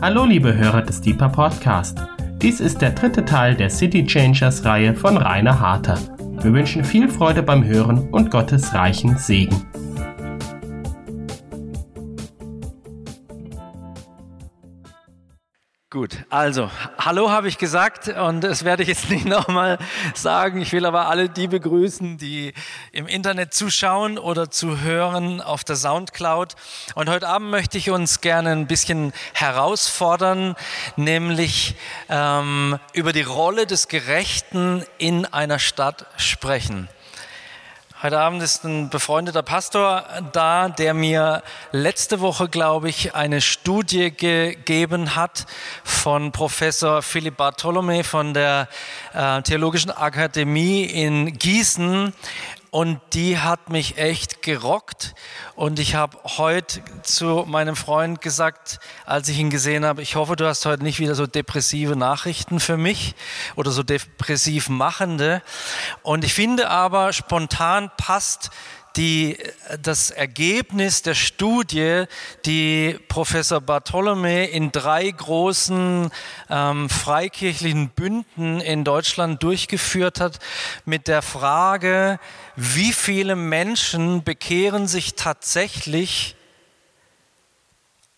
Hallo liebe Hörer des Deeper Podcast. Dies ist der dritte Teil der City Changers Reihe von Rainer Harter. Wir wünschen viel Freude beim Hören und Gottes reichen Segen. Gut, also, hallo habe ich gesagt und das werde ich jetzt nicht nochmal sagen. Ich will aber alle die begrüßen, die im Internet zuschauen oder zu hören auf der Soundcloud. Und heute Abend möchte ich uns gerne ein bisschen herausfordern, nämlich ähm, über die Rolle des Gerechten in einer Stadt sprechen. Heute Abend ist ein befreundeter Pastor da, der mir letzte Woche, glaube ich, eine Studie gegeben hat von Professor Philipp Bartholome von der äh, Theologischen Akademie in Gießen und die hat mich echt gerockt. Und ich habe heute zu meinem Freund gesagt, als ich ihn gesehen habe, ich hoffe, du hast heute nicht wieder so depressive Nachrichten für mich oder so depressiv machende. Und ich finde aber, spontan passt die, das Ergebnis der Studie, die Professor Bartholome in drei großen ähm, freikirchlichen Bünden in Deutschland durchgeführt hat, mit der Frage, wie viele Menschen bekehren sich tatsächlich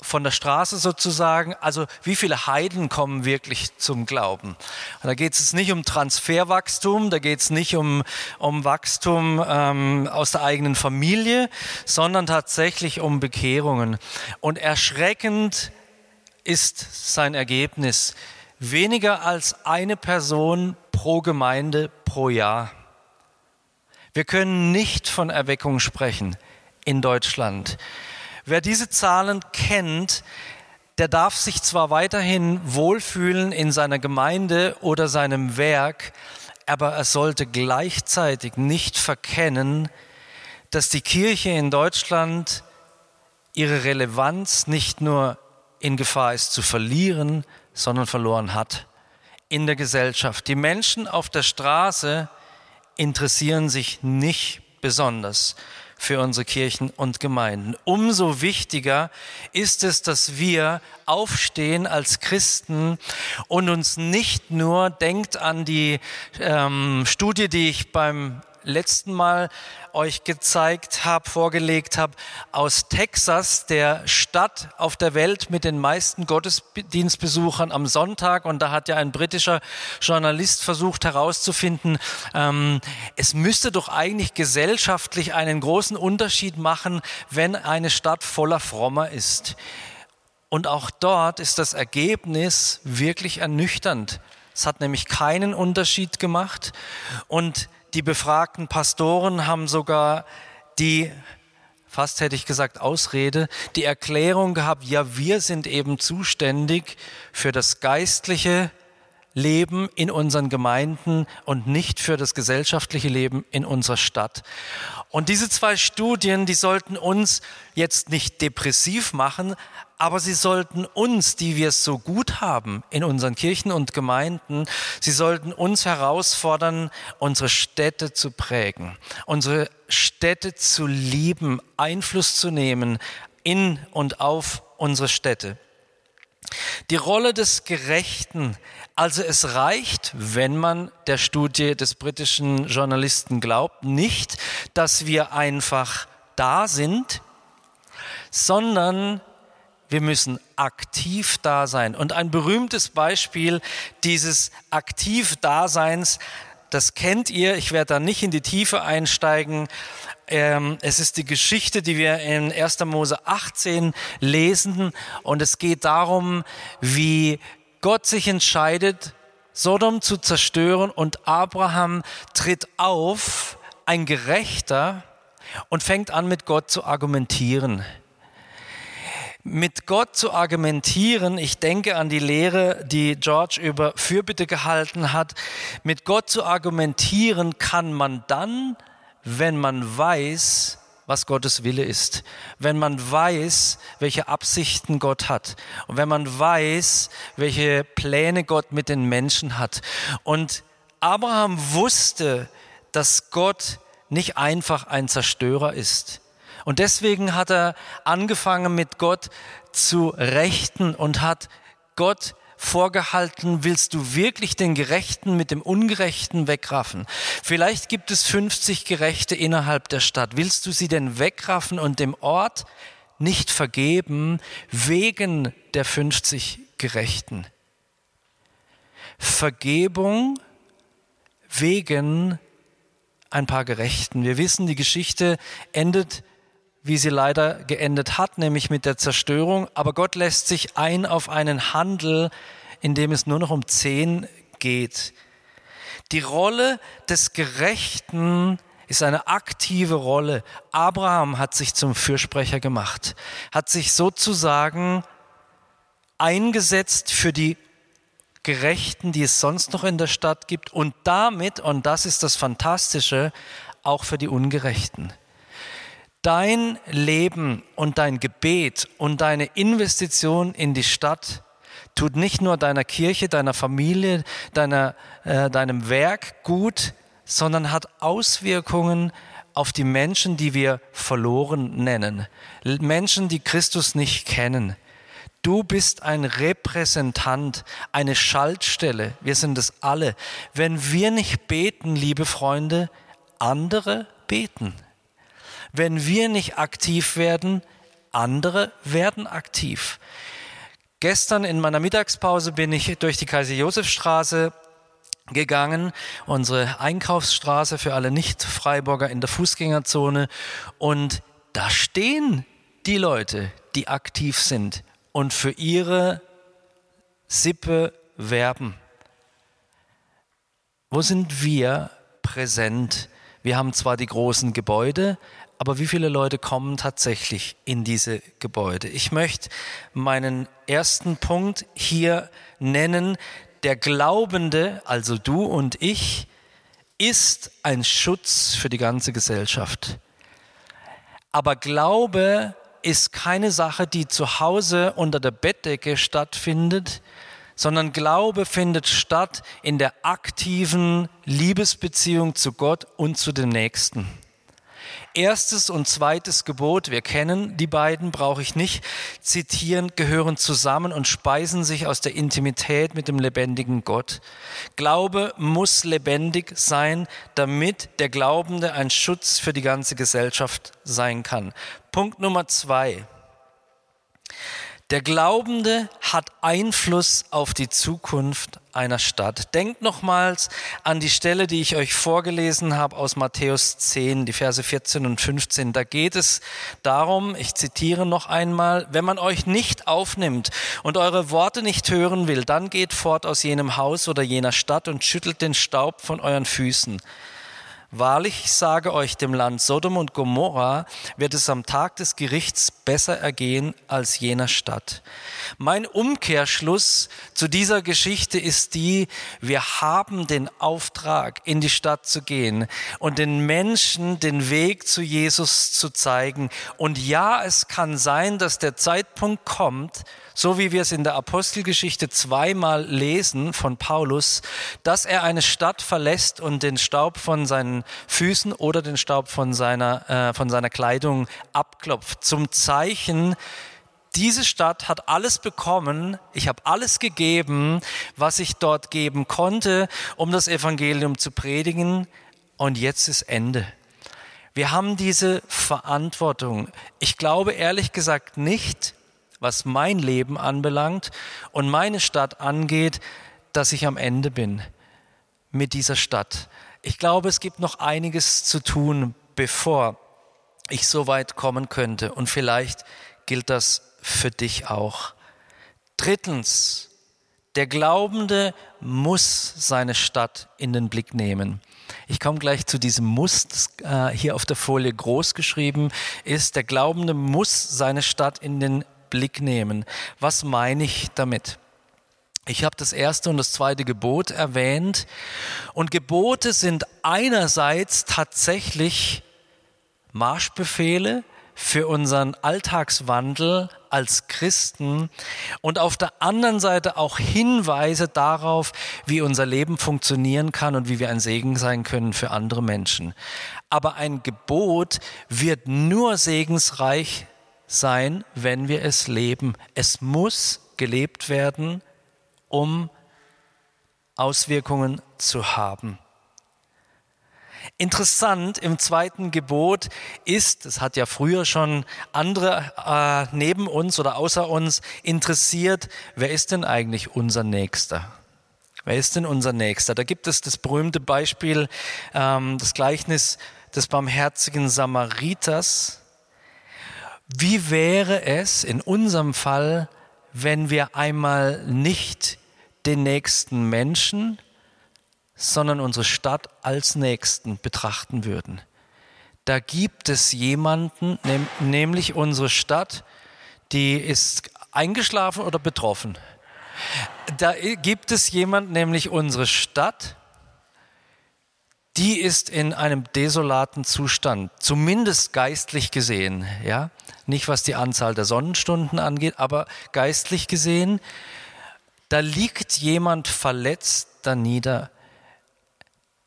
von der Straße sozusagen, also wie viele Heiden kommen wirklich zum Glauben? Und da geht es nicht um Transferwachstum, da geht es nicht um, um Wachstum ähm, aus der eigenen Familie, sondern tatsächlich um Bekehrungen. Und erschreckend ist sein Ergebnis. Weniger als eine Person pro Gemeinde pro Jahr. Wir können nicht von Erweckung sprechen in Deutschland. Wer diese Zahlen kennt, der darf sich zwar weiterhin wohlfühlen in seiner Gemeinde oder seinem Werk, aber er sollte gleichzeitig nicht verkennen, dass die Kirche in Deutschland ihre Relevanz nicht nur in Gefahr ist zu verlieren, sondern verloren hat in der Gesellschaft. Die Menschen auf der Straße interessieren sich nicht besonders für unsere Kirchen und Gemeinden. Umso wichtiger ist es, dass wir aufstehen als Christen und uns nicht nur denkt an die ähm, Studie, die ich beim letzten Mal euch gezeigt habe, vorgelegt habe, aus Texas, der Stadt auf der Welt mit den meisten Gottesdienstbesuchern am Sonntag. Und da hat ja ein britischer Journalist versucht herauszufinden, ähm, es müsste doch eigentlich gesellschaftlich einen großen Unterschied machen, wenn eine Stadt voller Frommer ist. Und auch dort ist das Ergebnis wirklich ernüchternd. Es hat nämlich keinen Unterschied gemacht. Und die befragten Pastoren haben sogar die, fast hätte ich gesagt, Ausrede, die Erklärung gehabt, ja, wir sind eben zuständig für das geistliche Leben in unseren Gemeinden und nicht für das gesellschaftliche Leben in unserer Stadt. Und diese zwei Studien, die sollten uns jetzt nicht depressiv machen, aber sie sollten uns, die wir es so gut haben in unseren Kirchen und Gemeinden, sie sollten uns herausfordern, unsere Städte zu prägen, unsere Städte zu lieben, Einfluss zu nehmen in und auf unsere Städte. Die Rolle des Gerechten, also es reicht, wenn man der Studie des britischen Journalisten glaubt, nicht, dass wir einfach da sind, sondern wir müssen aktiv da sein. Und ein berühmtes Beispiel dieses Aktiv-Daseins, das kennt ihr, ich werde da nicht in die Tiefe einsteigen. Ähm, es ist die Geschichte, die wir in 1. Mose 18 lesen. Und es geht darum, wie Gott sich entscheidet, Sodom zu zerstören. Und Abraham tritt auf, ein Gerechter, und fängt an, mit Gott zu argumentieren mit Gott zu argumentieren, ich denke an die Lehre, die George über Fürbitte gehalten hat, mit Gott zu argumentieren kann man dann, wenn man weiß, was Gottes Wille ist, wenn man weiß, welche Absichten Gott hat und wenn man weiß, welche Pläne Gott mit den Menschen hat. Und Abraham wusste, dass Gott nicht einfach ein Zerstörer ist und deswegen hat er angefangen mit Gott zu rechten und hat Gott vorgehalten, willst du wirklich den Gerechten mit dem Ungerechten wegraffen? Vielleicht gibt es 50 Gerechte innerhalb der Stadt. Willst du sie denn wegraffen und dem Ort nicht vergeben wegen der 50 Gerechten? Vergebung wegen ein paar Gerechten. Wir wissen, die Geschichte endet wie sie leider geendet hat, nämlich mit der Zerstörung. Aber Gott lässt sich ein auf einen Handel, in dem es nur noch um zehn geht. Die Rolle des Gerechten ist eine aktive Rolle. Abraham hat sich zum Fürsprecher gemacht, hat sich sozusagen eingesetzt für die Gerechten, die es sonst noch in der Stadt gibt und damit, und das ist das Fantastische, auch für die Ungerechten dein Leben und dein Gebet und deine Investition in die Stadt tut nicht nur deiner Kirche, deiner Familie, deiner, äh, deinem Werk gut, sondern hat Auswirkungen auf die Menschen, die wir verloren nennen. Menschen, die Christus nicht kennen. Du bist ein Repräsentant, eine Schaltstelle. Wir sind es alle. Wenn wir nicht beten, liebe Freunde, andere beten. Wenn wir nicht aktiv werden, andere werden aktiv. Gestern in meiner Mittagspause bin ich durch die Kaiser-Josef-Straße gegangen, unsere Einkaufsstraße für alle Nicht-Freiburger in der Fußgängerzone. Und da stehen die Leute, die aktiv sind und für ihre Sippe werben. Wo sind wir präsent? Wir haben zwar die großen Gebäude, aber wie viele Leute kommen tatsächlich in diese Gebäude? Ich möchte meinen ersten Punkt hier nennen. Der Glaubende, also du und ich, ist ein Schutz für die ganze Gesellschaft. Aber Glaube ist keine Sache, die zu Hause unter der Bettdecke stattfindet, sondern Glaube findet statt in der aktiven Liebesbeziehung zu Gott und zu den Nächsten. Erstes und zweites Gebot, wir kennen die beiden, brauche ich nicht zitieren, gehören zusammen und speisen sich aus der Intimität mit dem lebendigen Gott. Glaube muss lebendig sein, damit der Glaubende ein Schutz für die ganze Gesellschaft sein kann. Punkt Nummer zwei. Der Glaubende hat Einfluss auf die Zukunft einer Stadt. Denkt nochmals an die Stelle, die ich euch vorgelesen habe aus Matthäus 10, die Verse 14 und 15. Da geht es darum, ich zitiere noch einmal, wenn man euch nicht aufnimmt und eure Worte nicht hören will, dann geht fort aus jenem Haus oder jener Stadt und schüttelt den Staub von euren Füßen. Wahrlich, ich sage euch, dem Land Sodom und Gomorra wird es am Tag des Gerichts besser ergehen als jener Stadt. Mein Umkehrschluss zu dieser Geschichte ist die, wir haben den Auftrag, in die Stadt zu gehen und den Menschen den Weg zu Jesus zu zeigen. Und ja, es kann sein, dass der Zeitpunkt kommt, so wie wir es in der Apostelgeschichte zweimal lesen von Paulus, dass er eine Stadt verlässt und den Staub von seinen Füßen oder den Staub von seiner, äh, von seiner Kleidung abklopft. Zum Zeichen, diese Stadt hat alles bekommen, ich habe alles gegeben, was ich dort geben konnte, um das Evangelium zu predigen, und jetzt ist Ende. Wir haben diese Verantwortung. Ich glaube ehrlich gesagt nicht, was mein Leben anbelangt und meine Stadt angeht, dass ich am Ende bin mit dieser Stadt. Ich glaube, es gibt noch einiges zu tun, bevor ich so weit kommen könnte. Und vielleicht gilt das für dich auch. Drittens, der Glaubende muss seine Stadt in den Blick nehmen. Ich komme gleich zu diesem Muss, das äh, hier auf der Folie groß geschrieben ist. Der Glaubende muss seine Stadt in den Blick nehmen. Was meine ich damit? Ich habe das erste und das zweite Gebot erwähnt. Und Gebote sind einerseits tatsächlich Marschbefehle für unseren Alltagswandel als Christen und auf der anderen Seite auch Hinweise darauf, wie unser Leben funktionieren kann und wie wir ein Segen sein können für andere Menschen. Aber ein Gebot wird nur segensreich sein, wenn wir es leben. Es muss gelebt werden, um Auswirkungen zu haben. Interessant im zweiten Gebot ist, das hat ja früher schon andere äh, neben uns oder außer uns interessiert, wer ist denn eigentlich unser Nächster? Wer ist denn unser Nächster? Da gibt es das berühmte Beispiel, ähm, das Gleichnis des barmherzigen Samariters. Wie wäre es in unserem Fall, wenn wir einmal nicht den nächsten Menschen, sondern unsere Stadt als Nächsten betrachten würden. Da gibt es jemanden, nämlich unsere Stadt, die ist eingeschlafen oder betroffen. Da gibt es jemanden, nämlich unsere Stadt, die ist in einem desolaten Zustand, zumindest geistlich gesehen, ja, nicht was die Anzahl der Sonnenstunden angeht, aber geistlich gesehen, da liegt jemand verletzt da nieder.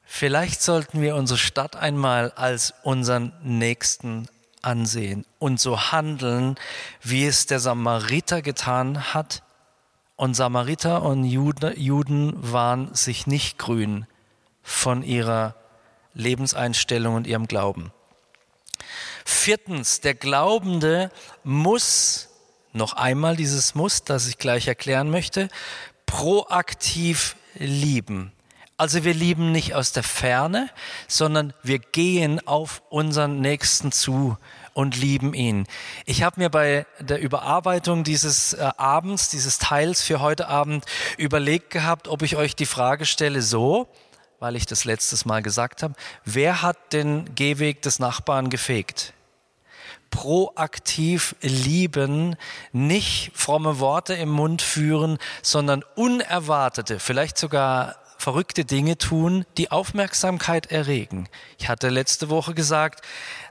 Vielleicht sollten wir unsere Stadt einmal als unseren Nächsten ansehen und so handeln, wie es der Samariter getan hat. Und Samariter und Juden waren sich nicht grün von ihrer Lebenseinstellung und ihrem Glauben. Viertens, der Glaubende muss noch einmal dieses Muss, das ich gleich erklären möchte, proaktiv lieben. Also wir lieben nicht aus der Ferne, sondern wir gehen auf unseren Nächsten zu und lieben ihn. Ich habe mir bei der Überarbeitung dieses äh, Abends, dieses Teils für heute Abend überlegt gehabt, ob ich euch die Frage stelle so, weil ich das letztes Mal gesagt habe, wer hat den Gehweg des Nachbarn gefegt? proaktiv lieben, nicht fromme Worte im Mund führen, sondern unerwartete, vielleicht sogar verrückte Dinge tun, die Aufmerksamkeit erregen. Ich hatte letzte Woche gesagt,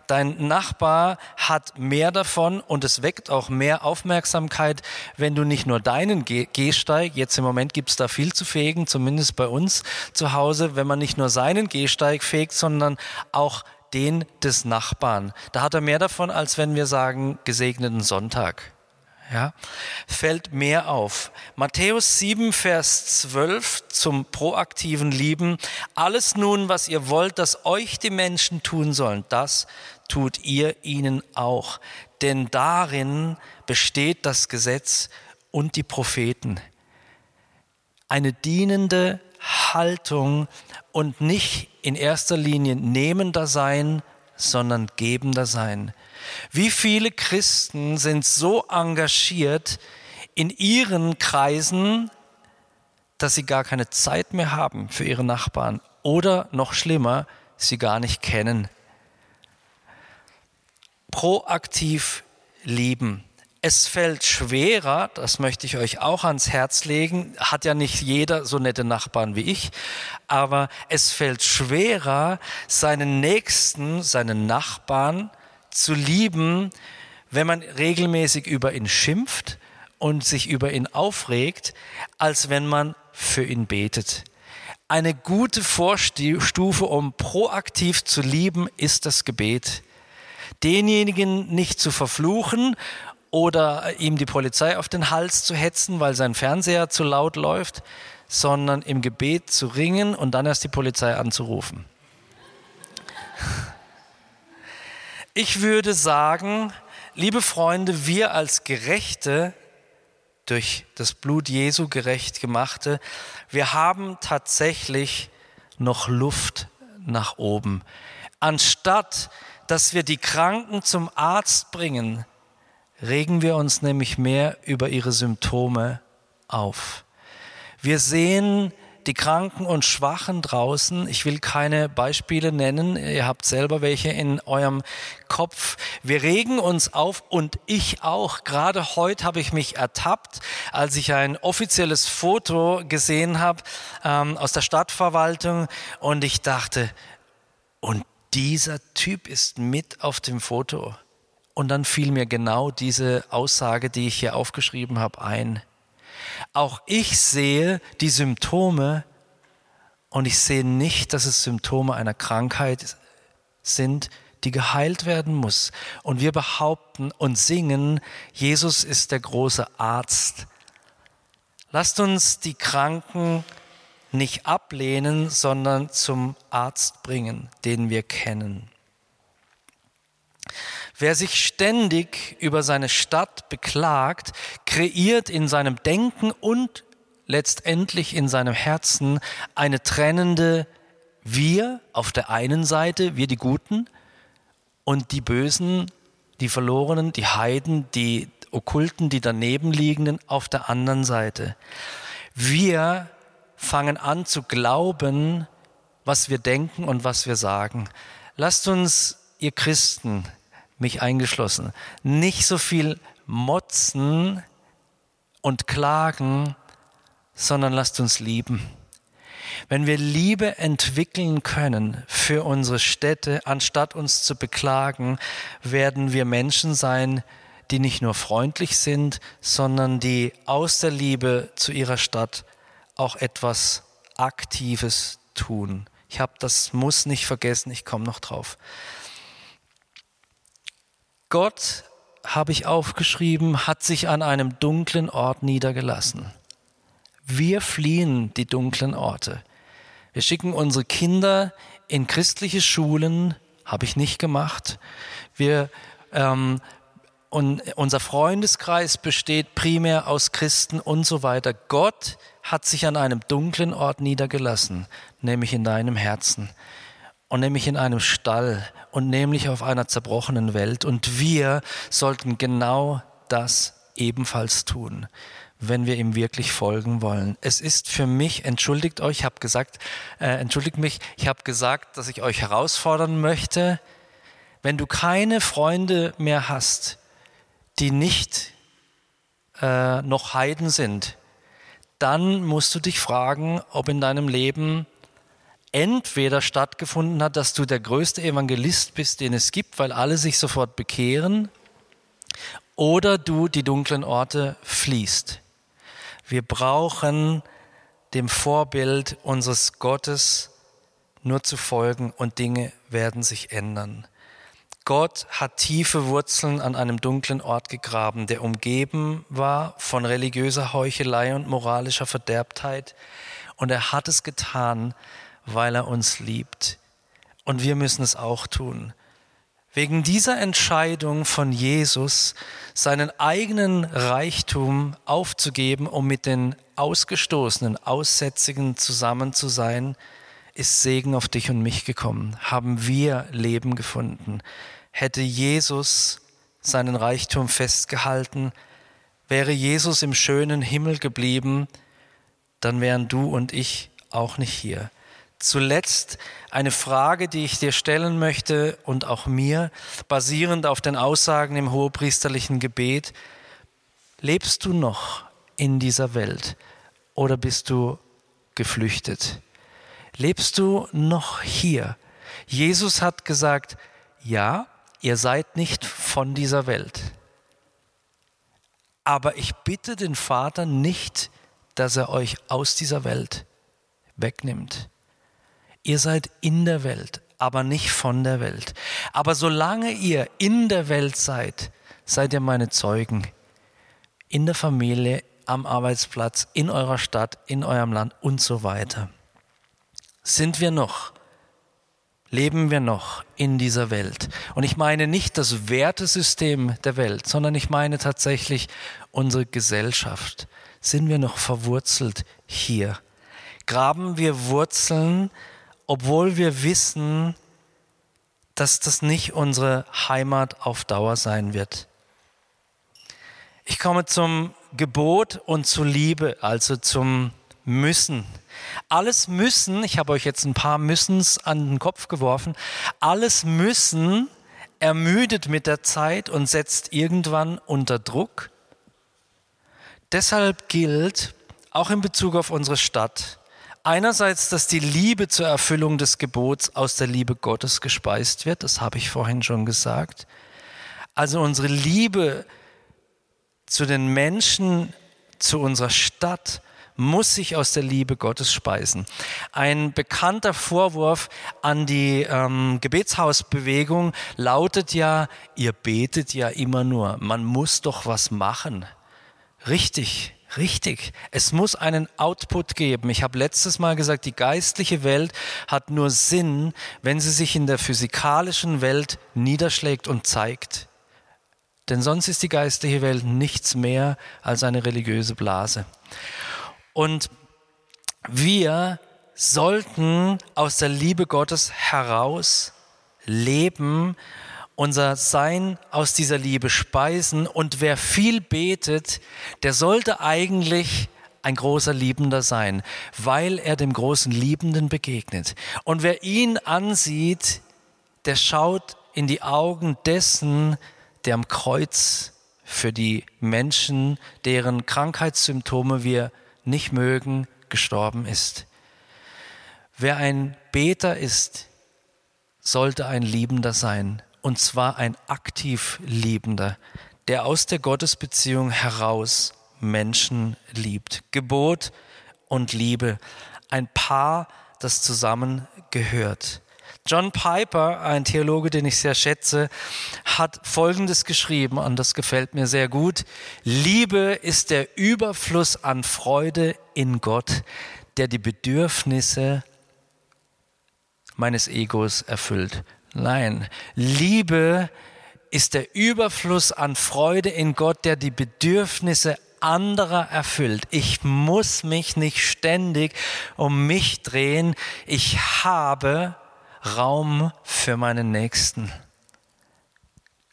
dein Nachbar hat mehr davon und es weckt auch mehr Aufmerksamkeit, wenn du nicht nur deinen Gehsteig, jetzt im Moment gibt's da viel zu fegen, zumindest bei uns zu Hause, wenn man nicht nur seinen Gehsteig fegt, sondern auch den des Nachbarn. Da hat er mehr davon, als wenn wir sagen, gesegneten Sonntag. Ja, fällt mehr auf. Matthäus 7, Vers 12 zum proaktiven Lieben. Alles nun, was ihr wollt, dass euch die Menschen tun sollen, das tut ihr ihnen auch. Denn darin besteht das Gesetz und die Propheten. Eine dienende Haltung und nicht in erster Linie nehmender sein, sondern gebender sein. Wie viele Christen sind so engagiert in ihren Kreisen, dass sie gar keine Zeit mehr haben für ihre Nachbarn oder noch schlimmer, sie gar nicht kennen. Proaktiv lieben es fällt schwerer, das möchte ich euch auch ans Herz legen, hat ja nicht jeder so nette Nachbarn wie ich, aber es fällt schwerer, seinen Nächsten, seinen Nachbarn zu lieben, wenn man regelmäßig über ihn schimpft und sich über ihn aufregt, als wenn man für ihn betet. Eine gute Vorstufe, um proaktiv zu lieben, ist das Gebet denjenigen nicht zu verfluchen oder ihm die Polizei auf den Hals zu hetzen, weil sein Fernseher zu laut läuft, sondern im Gebet zu ringen und dann erst die Polizei anzurufen. Ich würde sagen, liebe Freunde, wir als Gerechte, durch das Blut Jesu gerecht gemachte, wir haben tatsächlich noch Luft nach oben. Anstatt dass wir die Kranken zum Arzt bringen, regen wir uns nämlich mehr über ihre Symptome auf. Wir sehen die Kranken und Schwachen draußen. Ich will keine Beispiele nennen. Ihr habt selber welche in eurem Kopf. Wir regen uns auf und ich auch. Gerade heute habe ich mich ertappt, als ich ein offizielles Foto gesehen habe ähm, aus der Stadtverwaltung und ich dachte, und dieser Typ ist mit auf dem Foto. Und dann fiel mir genau diese Aussage, die ich hier aufgeschrieben habe, ein. Auch ich sehe die Symptome und ich sehe nicht, dass es Symptome einer Krankheit sind, die geheilt werden muss. Und wir behaupten und singen, Jesus ist der große Arzt Lasst uns die Kranken nicht ablehnen, sondern zum Arzt bringen, den wir kennen. Wer sich ständig über seine Stadt beklagt, kreiert in seinem Denken und letztendlich in seinem Herzen eine trennende Wir auf der einen Seite, wir die Guten, und die Bösen, die Verlorenen, die Heiden, die Okkulten, die daneben liegenden auf der anderen Seite. Wir fangen an zu glauben, was wir denken und was wir sagen. Lasst uns, ihr Christen, mich eingeschlossen, nicht so viel motzen und klagen, sondern lasst uns lieben. Wenn wir Liebe entwickeln können für unsere Städte, anstatt uns zu beklagen, werden wir Menschen sein, die nicht nur freundlich sind, sondern die aus der Liebe zu ihrer Stadt auch etwas Aktives tun. Ich habe das muss nicht vergessen, ich komme noch drauf. Gott, habe ich aufgeschrieben, hat sich an einem dunklen Ort niedergelassen. Wir fliehen die dunklen Orte. Wir schicken unsere Kinder in christliche Schulen, habe ich nicht gemacht. Wir, ähm, und unser Freundeskreis besteht primär aus Christen und so weiter. Gott hat sich an einem dunklen Ort niedergelassen, nämlich in deinem Herzen und nämlich in einem Stall und nämlich auf einer zerbrochenen Welt. Und wir sollten genau das ebenfalls tun, wenn wir ihm wirklich folgen wollen. Es ist für mich, entschuldigt euch, ich habe gesagt, äh, entschuldigt mich, ich habe gesagt, dass ich euch herausfordern möchte, wenn du keine Freunde mehr hast, die nicht äh, noch Heiden sind, dann musst du dich fragen, ob in deinem Leben entweder stattgefunden hat, dass du der größte Evangelist bist, den es gibt, weil alle sich sofort bekehren, oder du die dunklen Orte fließt. Wir brauchen dem Vorbild unseres Gottes nur zu folgen und Dinge werden sich ändern. Gott hat tiefe Wurzeln an einem dunklen Ort gegraben, der umgeben war von religiöser Heuchelei und moralischer Verderbtheit. Und er hat es getan, weil er uns liebt. Und wir müssen es auch tun. Wegen dieser Entscheidung von Jesus, seinen eigenen Reichtum aufzugeben, um mit den Ausgestoßenen, Aussätzigen zusammen zu sein, ist Segen auf dich und mich gekommen. Haben wir Leben gefunden. Hätte Jesus seinen Reichtum festgehalten, wäre Jesus im schönen Himmel geblieben, dann wären du und ich auch nicht hier. Zuletzt eine Frage, die ich dir stellen möchte und auch mir, basierend auf den Aussagen im hohepriesterlichen Gebet. Lebst du noch in dieser Welt oder bist du geflüchtet? Lebst du noch hier? Jesus hat gesagt, ja, ihr seid nicht von dieser Welt. Aber ich bitte den Vater nicht, dass er euch aus dieser Welt wegnimmt. Ihr seid in der Welt, aber nicht von der Welt. Aber solange ihr in der Welt seid, seid ihr meine Zeugen. In der Familie, am Arbeitsplatz, in eurer Stadt, in eurem Land und so weiter. Sind wir noch leben wir noch in dieser Welt. Und ich meine nicht das Wertesystem der Welt, sondern ich meine tatsächlich unsere Gesellschaft. Sind wir noch verwurzelt hier? Graben wir Wurzeln, obwohl wir wissen, dass das nicht unsere Heimat auf Dauer sein wird? Ich komme zum Gebot und zur Liebe, also zum Müssen. Alles müssen, ich habe euch jetzt ein paar Müssens an den Kopf geworfen, alles müssen ermüdet mit der Zeit und setzt irgendwann unter Druck. Deshalb gilt, auch in Bezug auf unsere Stadt, einerseits, dass die Liebe zur Erfüllung des Gebots aus der Liebe Gottes gespeist wird, das habe ich vorhin schon gesagt. Also unsere Liebe zu den Menschen, zu unserer Stadt, muss sich aus der Liebe Gottes speisen. Ein bekannter Vorwurf an die ähm, Gebetshausbewegung lautet ja, ihr betet ja immer nur, man muss doch was machen. Richtig, Richtig, es muss einen Output geben. Ich habe letztes Mal gesagt, die geistliche Welt hat nur Sinn, wenn sie sich in der physikalischen Welt niederschlägt und zeigt. Denn sonst ist die geistliche Welt nichts mehr als eine religiöse Blase. Und wir sollten aus der Liebe Gottes heraus leben unser Sein aus dieser Liebe speisen. Und wer viel betet, der sollte eigentlich ein großer Liebender sein, weil er dem großen Liebenden begegnet. Und wer ihn ansieht, der schaut in die Augen dessen, der am Kreuz für die Menschen, deren Krankheitssymptome wir nicht mögen, gestorben ist. Wer ein Beter ist, sollte ein Liebender sein und zwar ein aktiv Liebender, der aus der Gottesbeziehung heraus Menschen liebt. Gebot und Liebe, ein Paar, das zusammengehört. John Piper, ein Theologe, den ich sehr schätze, hat Folgendes geschrieben und das gefällt mir sehr gut. Liebe ist der Überfluss an Freude in Gott, der die Bedürfnisse meines Egos erfüllt. Nein, Liebe ist der Überfluss an Freude in Gott, der die Bedürfnisse anderer erfüllt. Ich muss mich nicht ständig um mich drehen. Ich habe Raum für meinen Nächsten.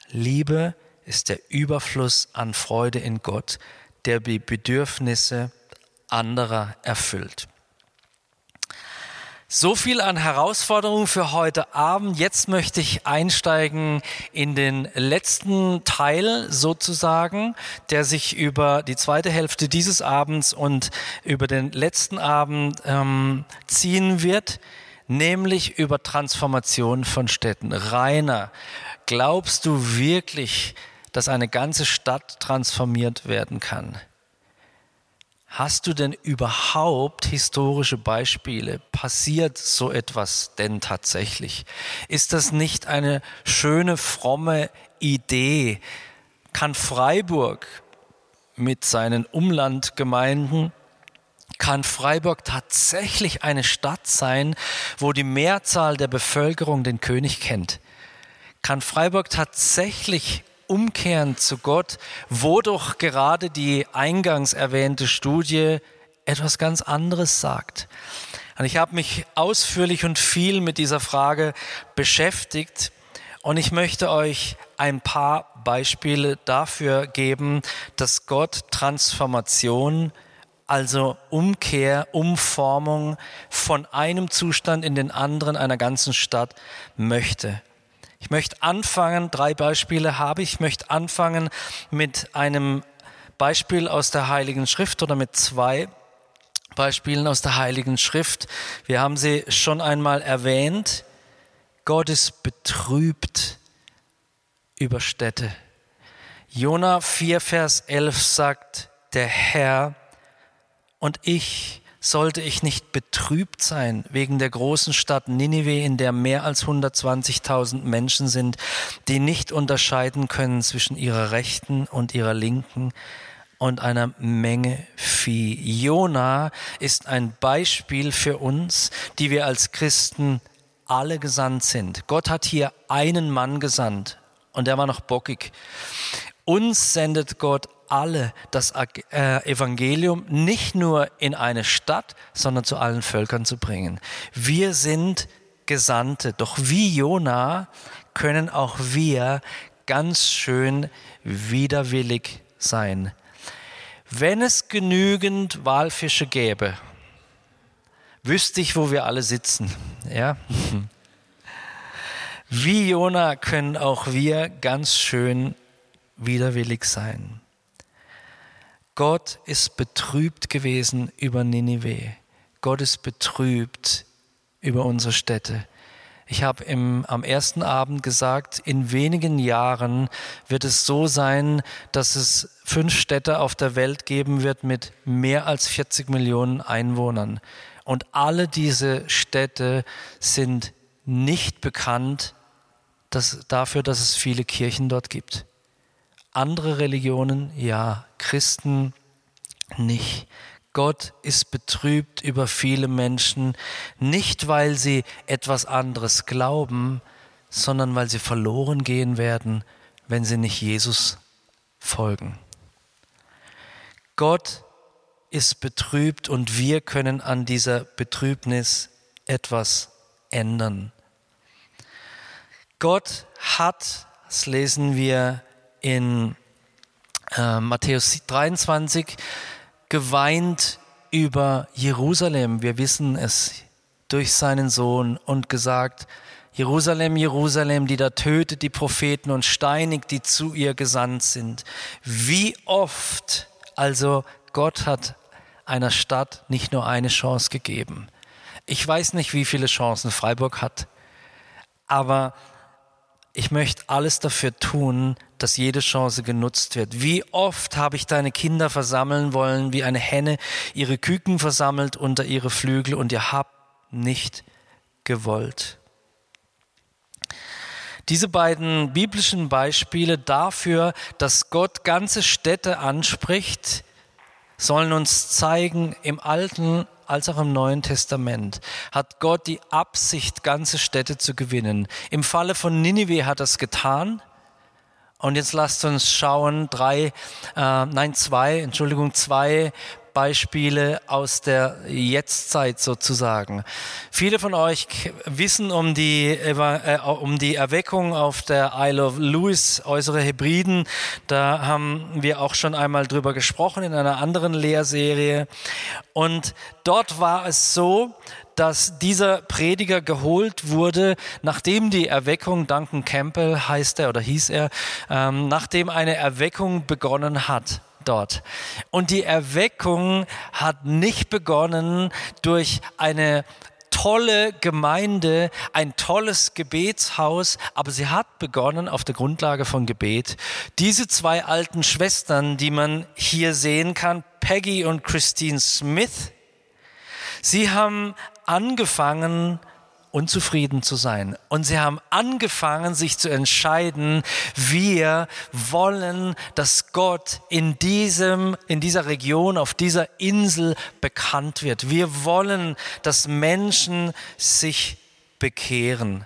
Liebe ist der Überfluss an Freude in Gott, der die Bedürfnisse anderer erfüllt. So viel an Herausforderungen für heute Abend. Jetzt möchte ich einsteigen in den letzten Teil sozusagen, der sich über die zweite Hälfte dieses Abends und über den letzten Abend ähm, ziehen wird, nämlich über Transformation von Städten. Rainer, glaubst du wirklich, dass eine ganze Stadt transformiert werden kann? Hast du denn überhaupt historische Beispiele? Passiert so etwas denn tatsächlich? Ist das nicht eine schöne, fromme Idee? Kann Freiburg mit seinen Umlandgemeinden kann Freiburg tatsächlich eine Stadt sein, wo die Mehrzahl der Bevölkerung den König kennt? Kann Freiburg tatsächlich umkehren zu Gott, wo doch gerade die eingangs erwähnte Studie etwas ganz anderes sagt. Und ich habe mich ausführlich und viel mit dieser Frage beschäftigt und ich möchte euch ein paar Beispiele dafür geben, dass Gott Transformation, also Umkehr, Umformung von einem Zustand in den anderen einer ganzen Stadt möchte. Ich möchte anfangen, drei Beispiele habe ich, ich möchte anfangen mit einem Beispiel aus der Heiligen Schrift oder mit zwei Beispielen aus der Heiligen Schrift. Wir haben sie schon einmal erwähnt. Gott ist betrübt über Städte. Jona 4, Vers 11 sagt, der Herr und ich sollte ich nicht betrübt sein wegen der großen Stadt Ninive, in der mehr als 120.000 Menschen sind, die nicht unterscheiden können zwischen ihrer rechten und ihrer linken und einer Menge Vieh. Jona ist ein Beispiel für uns, die wir als Christen alle gesandt sind. Gott hat hier einen Mann gesandt und der war noch bockig. Uns sendet Gott alle das äh, Evangelium nicht nur in eine Stadt, sondern zu allen Völkern zu bringen. Wir sind Gesandte, doch wie Jona können auch wir ganz schön widerwillig sein. Wenn es genügend Walfische gäbe, wüsste ich, wo wir alle sitzen. Ja? Wie Jona können auch wir ganz schön widerwillig sein. Gott ist betrübt gewesen über Ninive. Gott ist betrübt über unsere Städte. Ich habe am ersten Abend gesagt, in wenigen Jahren wird es so sein, dass es fünf Städte auf der Welt geben wird mit mehr als 40 Millionen Einwohnern. Und alle diese Städte sind nicht bekannt dass, dafür, dass es viele Kirchen dort gibt. Andere Religionen, ja, Christen, nicht. Gott ist betrübt über viele Menschen, nicht weil sie etwas anderes glauben, sondern weil sie verloren gehen werden, wenn sie nicht Jesus folgen. Gott ist betrübt und wir können an dieser Betrübnis etwas ändern. Gott hat, das lesen wir in äh, Matthäus 23, geweint über Jerusalem. Wir wissen es durch seinen Sohn und gesagt, Jerusalem, Jerusalem, die da tötet die Propheten und steinigt, die zu ihr gesandt sind. Wie oft also Gott hat einer Stadt nicht nur eine Chance gegeben. Ich weiß nicht, wie viele Chancen Freiburg hat, aber ich möchte alles dafür tun, dass jede Chance genutzt wird. Wie oft habe ich deine Kinder versammeln wollen, wie eine Henne ihre Küken versammelt unter ihre Flügel und ihr habt nicht gewollt. Diese beiden biblischen Beispiele dafür, dass Gott ganze Städte anspricht, sollen uns zeigen, im Alten als auch im Neuen Testament hat Gott die Absicht, ganze Städte zu gewinnen. Im Falle von Ninive hat er es getan. Und jetzt lasst uns schauen, drei, äh, nein, zwei, Entschuldigung, zwei Beispiele aus der Jetztzeit sozusagen. Viele von euch wissen um die, äh, um die Erweckung auf der Isle of Lewis, äußere Hebriden. Da haben wir auch schon einmal drüber gesprochen in einer anderen Lehrserie. Und dort war es so, dass dieser Prediger geholt wurde, nachdem die Erweckung, Duncan Campbell heißt er oder hieß er, ähm, nachdem eine Erweckung begonnen hat dort. Und die Erweckung hat nicht begonnen durch eine tolle Gemeinde, ein tolles Gebetshaus, aber sie hat begonnen auf der Grundlage von Gebet. Diese zwei alten Schwestern, die man hier sehen kann, Peggy und Christine Smith, sie haben angefangen, unzufrieden zu sein. Und sie haben angefangen, sich zu entscheiden, wir wollen, dass Gott in diesem, in dieser Region, auf dieser Insel bekannt wird. Wir wollen, dass Menschen sich bekehren.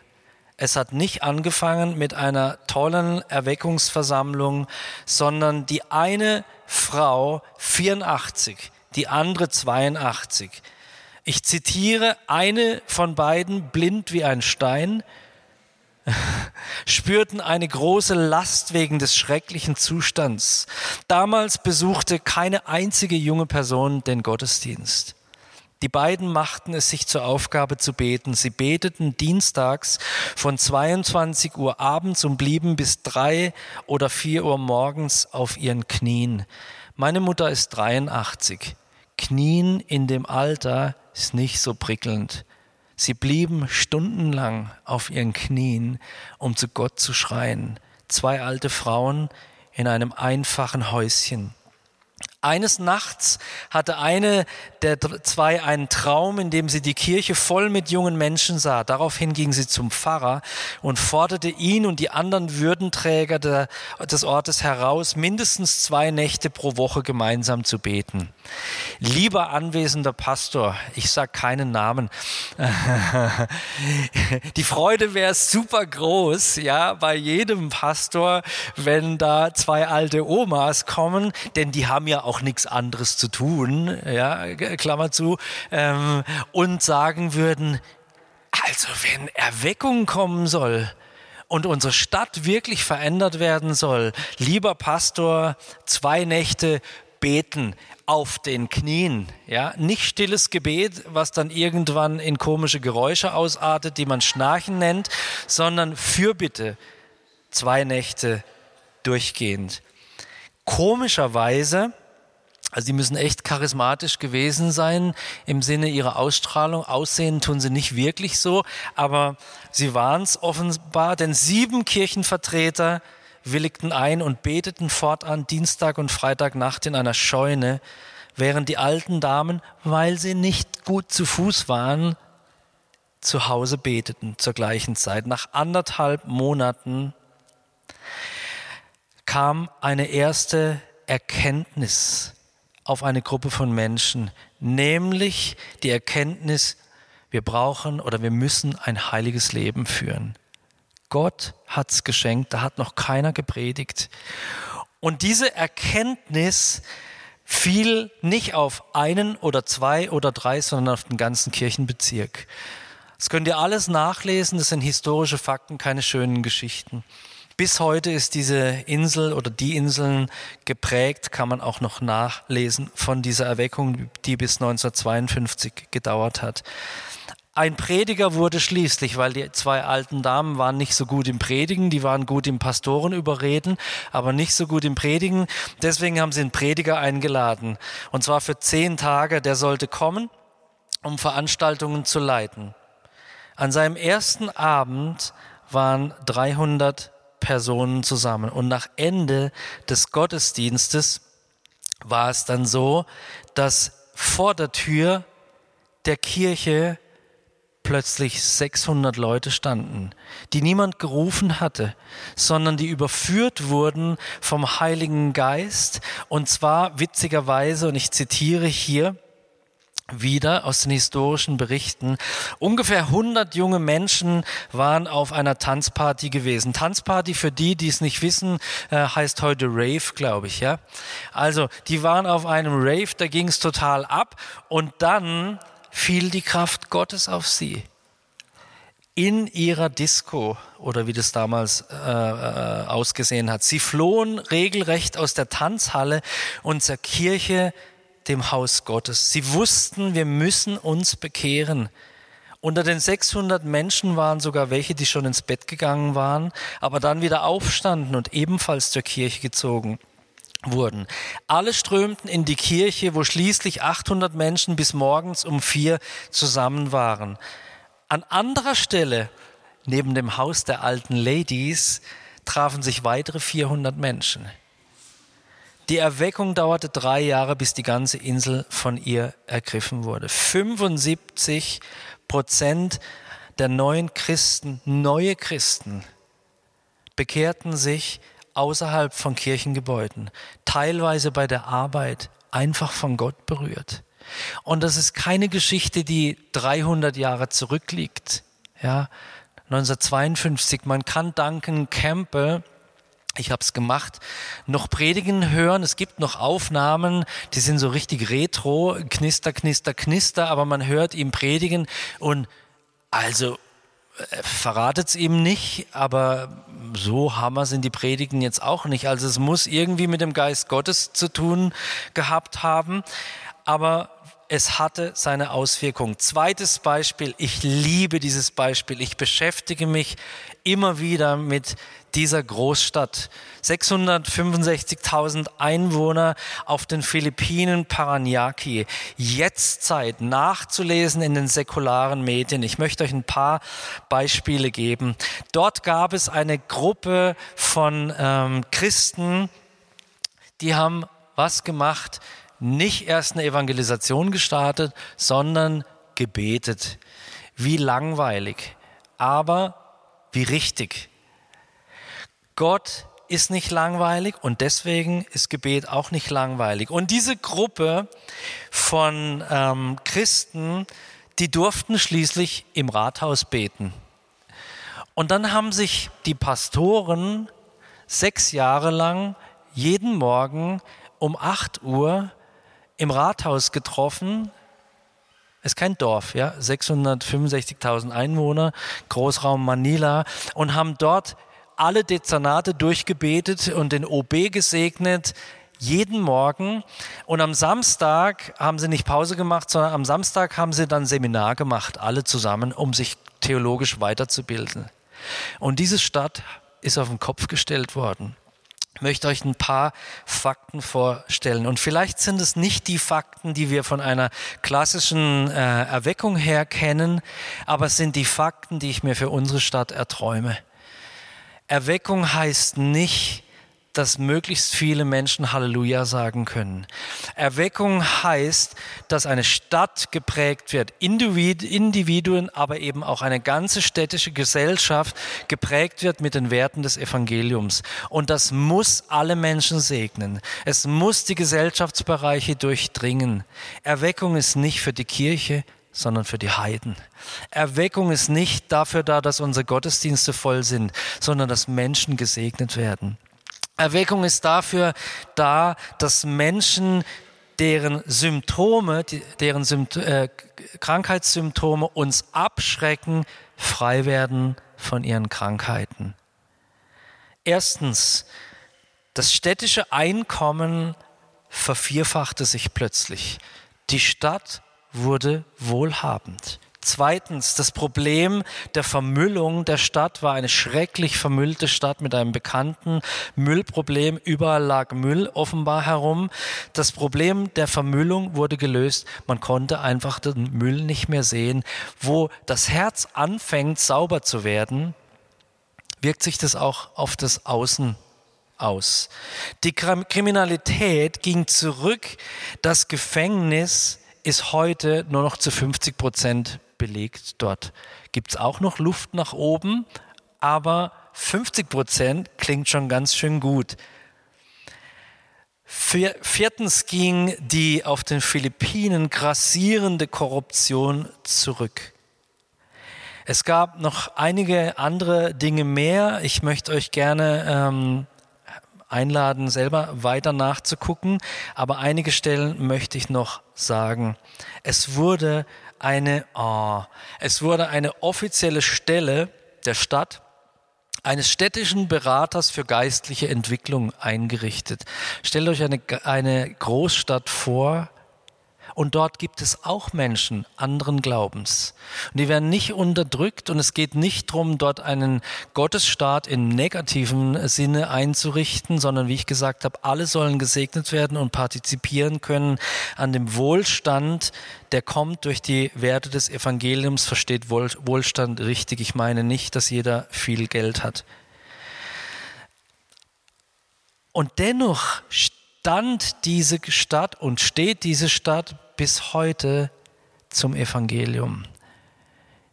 Es hat nicht angefangen mit einer tollen Erweckungsversammlung, sondern die eine Frau 84, die andere 82 ich zitiere, eine von beiden, blind wie ein Stein, spürten eine große Last wegen des schrecklichen Zustands. Damals besuchte keine einzige junge Person den Gottesdienst. Die beiden machten es sich zur Aufgabe zu beten. Sie beteten dienstags von 22 Uhr abends und blieben bis drei oder vier Uhr morgens auf ihren Knien. Meine Mutter ist 83. Knien in dem Alter ist nicht so prickelnd. Sie blieben stundenlang auf ihren Knien, um zu Gott zu schreien. Zwei alte Frauen in einem einfachen Häuschen. Eines Nachts hatte eine der zwei einen Traum, in dem sie die Kirche voll mit jungen Menschen sah. Daraufhin ging sie zum Pfarrer und forderte ihn und die anderen Würdenträger der, des Ortes heraus, mindestens zwei Nächte pro Woche gemeinsam zu beten. Lieber anwesender Pastor, ich sage keinen Namen, die Freude wäre super groß, ja, bei jedem Pastor, wenn da zwei alte Omas kommen, denn die haben ja auch nichts anderes zu tun, ja, Klammer zu, ähm, und sagen würden, also wenn Erweckung kommen soll, und unsere Stadt wirklich verändert werden soll, lieber Pastor, zwei Nächte beten auf den Knien, ja, nicht stilles Gebet, was dann irgendwann in komische Geräusche ausartet, die man Schnarchen nennt, sondern Fürbitte, zwei Nächte durchgehend. Komischerweise also die müssen echt charismatisch gewesen sein im Sinne ihrer Ausstrahlung. Aussehen tun sie nicht wirklich so, aber sie waren es offenbar, denn sieben Kirchenvertreter willigten ein und beteten fortan Dienstag und Freitagnacht in einer Scheune, während die alten Damen, weil sie nicht gut zu Fuß waren, zu Hause beteten zur gleichen Zeit. Nach anderthalb Monaten kam eine erste Erkenntnis auf eine Gruppe von Menschen, nämlich die Erkenntnis, wir brauchen oder wir müssen ein heiliges Leben führen. Gott hat's geschenkt, da hat noch keiner gepredigt. Und diese Erkenntnis fiel nicht auf einen oder zwei oder drei, sondern auf den ganzen Kirchenbezirk. Das könnt ihr alles nachlesen, das sind historische Fakten, keine schönen Geschichten. Bis heute ist diese Insel oder die Inseln geprägt, kann man auch noch nachlesen von dieser Erweckung, die bis 1952 gedauert hat. Ein Prediger wurde schließlich, weil die zwei alten Damen waren nicht so gut im Predigen, die waren gut im Pastoren überreden, aber nicht so gut im Predigen. Deswegen haben sie einen Prediger eingeladen. Und zwar für zehn Tage. Der sollte kommen, um Veranstaltungen zu leiten. An seinem ersten Abend waren 300 Personen zusammen. Und nach Ende des Gottesdienstes war es dann so, dass vor der Tür der Kirche plötzlich 600 Leute standen, die niemand gerufen hatte, sondern die überführt wurden vom Heiligen Geist. Und zwar witzigerweise, und ich zitiere hier, wieder aus den historischen Berichten. Ungefähr 100 junge Menschen waren auf einer Tanzparty gewesen. Tanzparty für die, die es nicht wissen, äh, heißt heute Rave, glaube ich, ja. Also, die waren auf einem Rave, da ging es total ab und dann fiel die Kraft Gottes auf sie. In ihrer Disco oder wie das damals äh, äh, ausgesehen hat. Sie flohen regelrecht aus der Tanzhalle und zur Kirche dem Haus Gottes. Sie wussten, wir müssen uns bekehren. Unter den 600 Menschen waren sogar welche, die schon ins Bett gegangen waren, aber dann wieder aufstanden und ebenfalls zur Kirche gezogen wurden. Alle strömten in die Kirche, wo schließlich 800 Menschen bis morgens um vier zusammen waren. An anderer Stelle, neben dem Haus der alten Ladies, trafen sich weitere 400 Menschen. Die Erweckung dauerte drei Jahre, bis die ganze Insel von ihr ergriffen wurde. 75 Prozent der neuen Christen, neue Christen, bekehrten sich außerhalb von Kirchengebäuden, teilweise bei der Arbeit, einfach von Gott berührt. Und das ist keine Geschichte, die 300 Jahre zurückliegt. Ja, 1952, man kann Duncan Campbell ich habe es gemacht, noch Predigen hören. Es gibt noch Aufnahmen, die sind so richtig retro, knister, knister, knister, aber man hört ihm predigen und also äh, verratet es ihm nicht, aber so hammer sind die Predigen jetzt auch nicht. Also es muss irgendwie mit dem Geist Gottes zu tun gehabt haben, aber es hatte seine Auswirkung. Zweites Beispiel, ich liebe dieses Beispiel. Ich beschäftige mich immer wieder mit dieser Großstadt. 665.000 Einwohner auf den Philippinen Paranaque. Jetztzeit nachzulesen in den säkularen Medien. Ich möchte euch ein paar Beispiele geben. Dort gab es eine Gruppe von ähm, Christen, die haben was gemacht? Nicht erst eine Evangelisation gestartet, sondern gebetet. Wie langweilig, aber wie richtig. Gott ist nicht langweilig und deswegen ist Gebet auch nicht langweilig. Und diese Gruppe von ähm, Christen, die durften schließlich im Rathaus beten. Und dann haben sich die Pastoren sechs Jahre lang jeden Morgen um acht Uhr im Rathaus getroffen. Ist kein Dorf, ja, 665.000 Einwohner, Großraum Manila und haben dort alle Dezernate durchgebetet und den OB gesegnet, jeden Morgen. Und am Samstag haben sie nicht Pause gemacht, sondern am Samstag haben sie dann Seminar gemacht, alle zusammen, um sich theologisch weiterzubilden. Und diese Stadt ist auf den Kopf gestellt worden. Ich möchte euch ein paar Fakten vorstellen. Und vielleicht sind es nicht die Fakten, die wir von einer klassischen äh, Erweckung her kennen, aber es sind die Fakten, die ich mir für unsere Stadt erträume. Erweckung heißt nicht, dass möglichst viele Menschen Halleluja sagen können. Erweckung heißt, dass eine Stadt geprägt wird, Individuen, aber eben auch eine ganze städtische Gesellschaft geprägt wird mit den Werten des Evangeliums. Und das muss alle Menschen segnen. Es muss die Gesellschaftsbereiche durchdringen. Erweckung ist nicht für die Kirche, sondern für die Heiden. Erweckung ist nicht dafür da, dass unsere Gottesdienste voll sind, sondern dass Menschen gesegnet werden. Erweckung ist dafür da, dass Menschen deren Symptome, deren Sympt äh, Krankheitssymptome uns abschrecken, frei werden von ihren Krankheiten. Erstens, das städtische Einkommen vervierfachte sich plötzlich. Die Stadt wurde wohlhabend. Zweitens, das Problem der Vermüllung der Stadt war eine schrecklich vermüllte Stadt mit einem bekannten Müllproblem. Überall lag Müll offenbar herum. Das Problem der Vermüllung wurde gelöst. Man konnte einfach den Müll nicht mehr sehen. Wo das Herz anfängt, sauber zu werden, wirkt sich das auch auf das Außen aus. Die Kriminalität ging zurück. Das Gefängnis ist heute nur noch zu 50 Prozent belegt. Dort gibt es auch noch Luft nach oben, aber 50 Prozent klingt schon ganz schön gut. Viertens ging die auf den Philippinen grassierende Korruption zurück. Es gab noch einige andere Dinge mehr. Ich möchte euch gerne ähm, einladen, selber weiter nachzugucken. Aber einige Stellen möchte ich noch sagen. Es wurde eine, oh, es wurde eine offizielle Stelle der Stadt eines städtischen Beraters für geistliche Entwicklung eingerichtet. Stellt euch eine, eine Großstadt vor, und dort gibt es auch Menschen anderen Glaubens. Und die werden nicht unterdrückt und es geht nicht darum, dort einen Gottesstaat im negativen Sinne einzurichten, sondern wie ich gesagt habe, alle sollen gesegnet werden und partizipieren können an dem Wohlstand, der kommt durch die Werte des Evangeliums, versteht Wohlstand richtig. Ich meine nicht, dass jeder viel Geld hat. Und dennoch stand diese Stadt und steht diese Stadt bis heute zum Evangelium.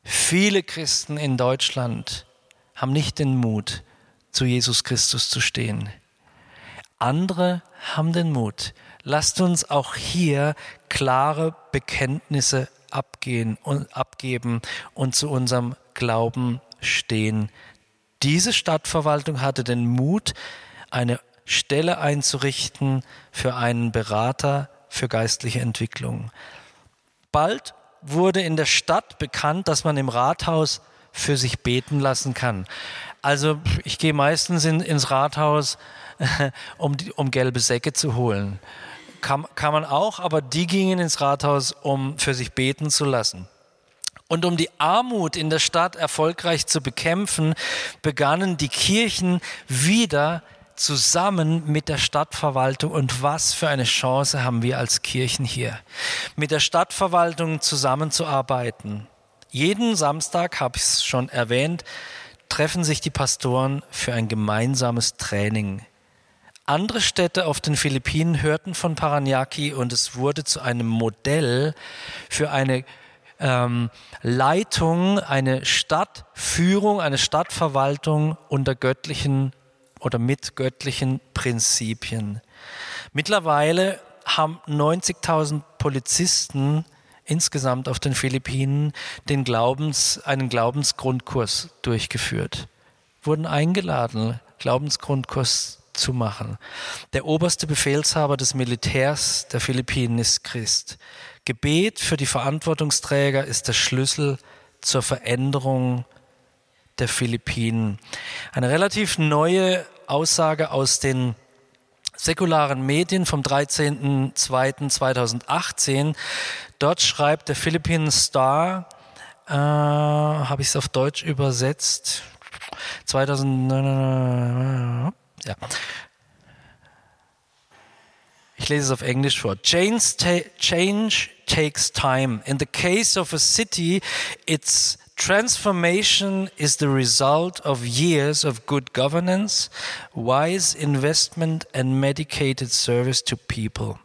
Viele Christen in Deutschland haben nicht den Mut, zu Jesus Christus zu stehen. Andere haben den Mut. Lasst uns auch hier klare Bekenntnisse abgehen und abgeben und zu unserem Glauben stehen. Diese Stadtverwaltung hatte den Mut, eine Stelle einzurichten für einen Berater für geistliche Entwicklung. Bald wurde in der Stadt bekannt, dass man im Rathaus für sich beten lassen kann. Also ich gehe meistens in, ins Rathaus, um, die, um gelbe Säcke zu holen. Kann, kann man auch, aber die gingen ins Rathaus, um für sich beten zu lassen. Und um die Armut in der Stadt erfolgreich zu bekämpfen, begannen die Kirchen wieder zusammen mit der Stadtverwaltung und was für eine Chance haben wir als Kirchen hier, mit der Stadtverwaltung zusammenzuarbeiten. Jeden Samstag, habe ich es schon erwähnt, treffen sich die Pastoren für ein gemeinsames Training. Andere Städte auf den Philippinen hörten von Paranaque und es wurde zu einem Modell für eine ähm, Leitung, eine Stadtführung, eine Stadtverwaltung unter göttlichen oder mit göttlichen Prinzipien. Mittlerweile haben 90.000 Polizisten insgesamt auf den Philippinen den Glaubens, einen Glaubensgrundkurs durchgeführt, wurden eingeladen, Glaubensgrundkurs zu machen. Der oberste Befehlshaber des Militärs der Philippinen ist Christ. Gebet für die Verantwortungsträger ist der Schlüssel zur Veränderung der Philippinen. Eine relativ neue Aussage aus den säkularen Medien vom 13.02.2018. Dort schreibt der Philippine Star, äh, habe ich es auf Deutsch übersetzt, 2000, ja. Ich lese es auf Englisch vor. Change, ta change takes time. In the case of a city, it's Transformation is the result of years of good governance, wise investment and medicated service to people.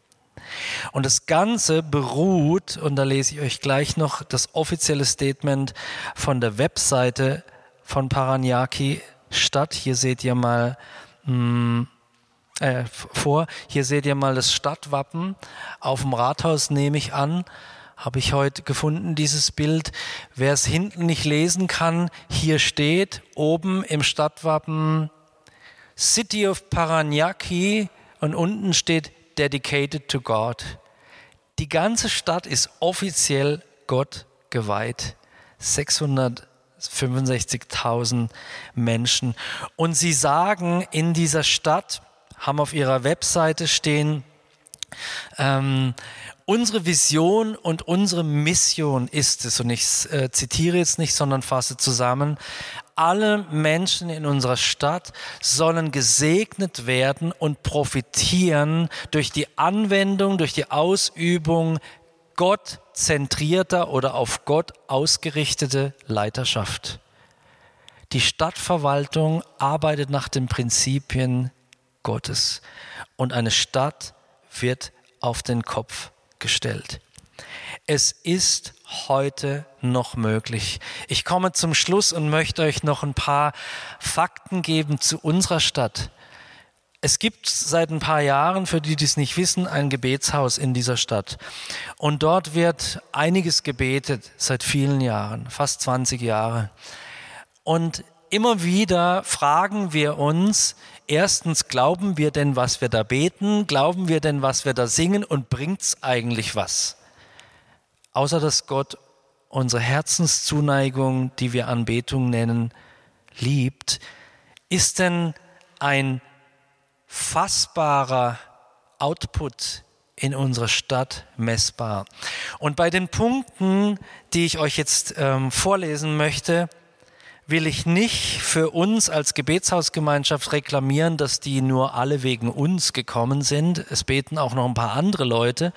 Und das Ganze beruht, und da lese ich euch gleich noch das offizielle Statement von der Webseite von Paranyaki Stadt. Hier seht ihr mal mh, hm, äh, vor, hier seht ihr mal das Stadtwappen. Auf dem Rathaus nehme ich an, habe ich heute gefunden, dieses Bild. Wer es hinten nicht lesen kann, hier steht oben im Stadtwappen City of Paranaque und unten steht Dedicated to God. Die ganze Stadt ist offiziell Gott geweiht. 665.000 Menschen. Und sie sagen in dieser Stadt, haben auf ihrer Webseite stehen, ähm, unsere Vision und unsere Mission ist es, und ich äh, zitiere jetzt nicht, sondern fasse zusammen, alle Menschen in unserer Stadt sollen gesegnet werden und profitieren durch die Anwendung, durch die Ausübung gottzentrierter oder auf Gott ausgerichtete Leiterschaft. Die Stadtverwaltung arbeitet nach den Prinzipien Gottes und eine Stadt wird auf den Kopf gestellt. Es ist heute noch möglich. Ich komme zum Schluss und möchte euch noch ein paar Fakten geben zu unserer Stadt. Es gibt seit ein paar Jahren, für die, die es nicht wissen, ein Gebetshaus in dieser Stadt. Und dort wird einiges gebetet seit vielen Jahren, fast 20 Jahre. Und immer wieder fragen wir uns, erstens, glauben wir denn, was wir da beten? Glauben wir denn, was wir da singen? Und bringt's eigentlich was? Außer dass Gott unsere Herzenszuneigung, die wir Anbetung nennen, liebt, ist denn ein fassbarer Output in unserer Stadt messbar. Und bei den Punkten, die ich euch jetzt ähm, vorlesen möchte, will ich nicht für uns als Gebetshausgemeinschaft reklamieren, dass die nur alle wegen uns gekommen sind. Es beten auch noch ein paar andere Leute.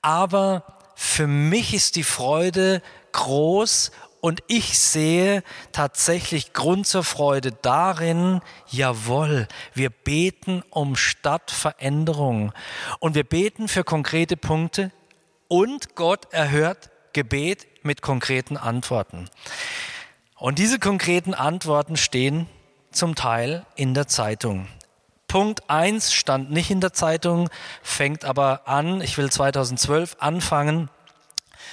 Aber für mich ist die Freude groß und ich sehe tatsächlich Grund zur Freude darin, jawohl, wir beten um Stadtveränderung und wir beten für konkrete Punkte und Gott erhört Gebet mit konkreten Antworten. Und diese konkreten Antworten stehen zum Teil in der Zeitung. Punkt 1 stand nicht in der Zeitung, fängt aber an, ich will 2012 anfangen.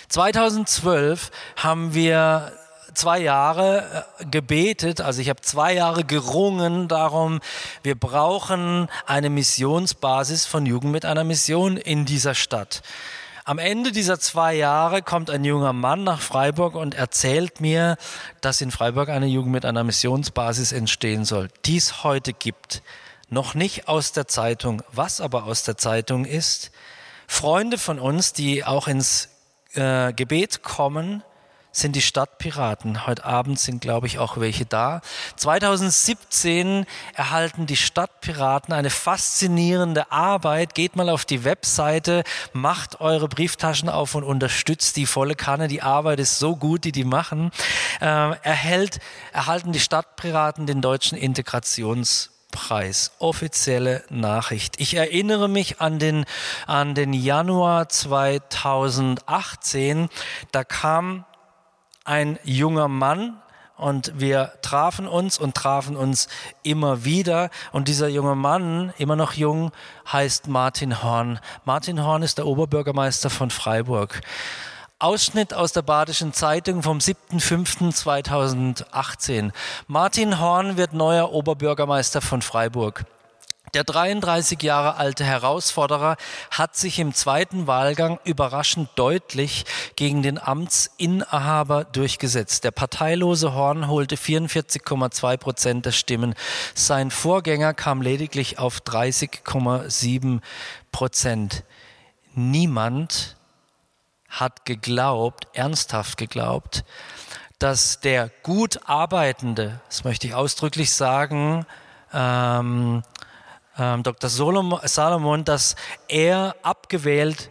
2012 haben wir zwei Jahre äh, gebetet, also ich habe zwei Jahre gerungen darum, wir brauchen eine Missionsbasis von Jugend mit einer Mission in dieser Stadt. Am Ende dieser zwei Jahre kommt ein junger Mann nach Freiburg und erzählt mir, dass in Freiburg eine Jugend mit einer Missionsbasis entstehen soll, die es heute gibt. Noch nicht aus der Zeitung. Was aber aus der Zeitung ist, Freunde von uns, die auch ins äh, Gebet kommen, sind die Stadtpiraten. Heute Abend sind, glaube ich, auch welche da. 2017 erhalten die Stadtpiraten eine faszinierende Arbeit. Geht mal auf die Webseite, macht eure Brieftaschen auf und unterstützt die volle Kanne. Die Arbeit ist so gut, die die machen. Äh, erhält, erhalten die Stadtpiraten den deutschen Integrations Preis. Offizielle Nachricht. Ich erinnere mich an den, an den Januar 2018. Da kam ein junger Mann und wir trafen uns und trafen uns immer wieder. Und dieser junge Mann, immer noch jung, heißt Martin Horn. Martin Horn ist der Oberbürgermeister von Freiburg. Ausschnitt aus der Badischen Zeitung vom 7.5.2018. Martin Horn wird neuer Oberbürgermeister von Freiburg. Der 33 Jahre alte Herausforderer hat sich im zweiten Wahlgang überraschend deutlich gegen den Amtsinhaber durchgesetzt. Der parteilose Horn holte 44,2 Prozent der Stimmen. Sein Vorgänger kam lediglich auf 30,7 Prozent. Niemand hat geglaubt, ernsthaft geglaubt, dass der gut arbeitende, das möchte ich ausdrücklich sagen, ähm, ähm, Dr. Salomon, dass er abgewählt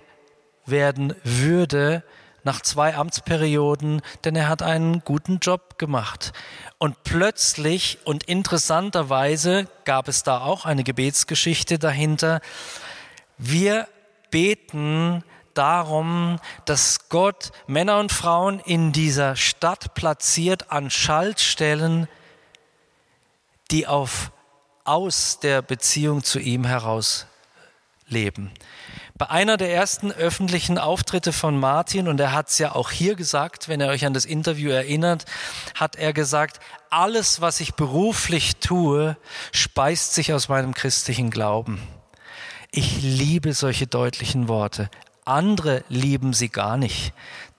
werden würde, nach zwei Amtsperioden, denn er hat einen guten Job gemacht. Und plötzlich und interessanterweise gab es da auch eine Gebetsgeschichte dahinter. Wir beten darum, dass Gott Männer und Frauen in dieser Stadt platziert an Schaltstellen, die auf aus der Beziehung zu ihm heraus leben. Bei einer der ersten öffentlichen Auftritte von Martin, und er hat es ja auch hier gesagt, wenn ihr euch an das Interview erinnert, hat er gesagt, alles, was ich beruflich tue, speist sich aus meinem christlichen Glauben. Ich liebe solche deutlichen Worte. Andere lieben sie gar nicht.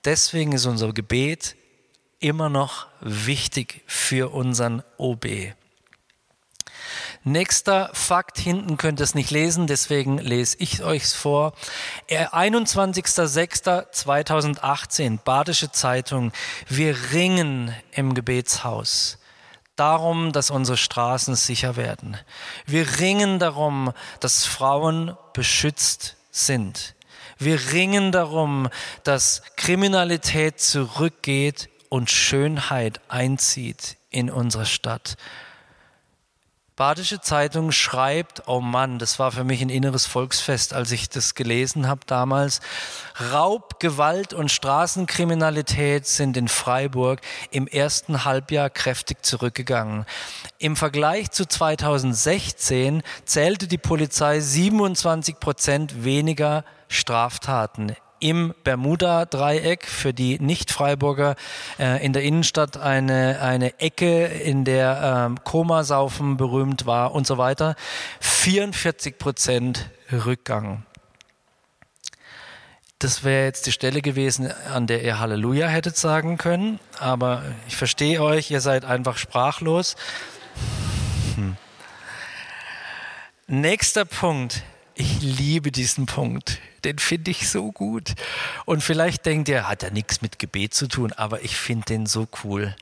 Deswegen ist unser Gebet immer noch wichtig für unseren OB. Nächster Fakt, hinten könnt ihr es nicht lesen, deswegen lese ich euch vor. 21.06.2018, Badische Zeitung. Wir ringen im Gebetshaus darum, dass unsere Straßen sicher werden. Wir ringen darum, dass Frauen beschützt sind. Wir ringen darum, dass Kriminalität zurückgeht und Schönheit einzieht in unsere Stadt. Badische Zeitung schreibt, oh Mann, das war für mich ein inneres Volksfest, als ich das gelesen habe damals. Raub, Gewalt und Straßenkriminalität sind in Freiburg im ersten Halbjahr kräftig zurückgegangen. Im Vergleich zu 2016 zählte die Polizei 27 Prozent weniger Straftaten im Bermuda-Dreieck für die Nicht-Freiburger äh, in der Innenstadt eine, eine Ecke, in der ähm, Komasaufen berühmt war und so weiter. 44 Prozent Rückgang. Das wäre jetzt die Stelle gewesen, an der ihr Halleluja hättet sagen können, aber ich verstehe euch, ihr seid einfach sprachlos. Hm. Nächster Punkt. Ich liebe diesen Punkt den finde ich so gut. Und vielleicht denkt ihr, hat ja nichts mit Gebet zu tun, aber ich finde den so cool.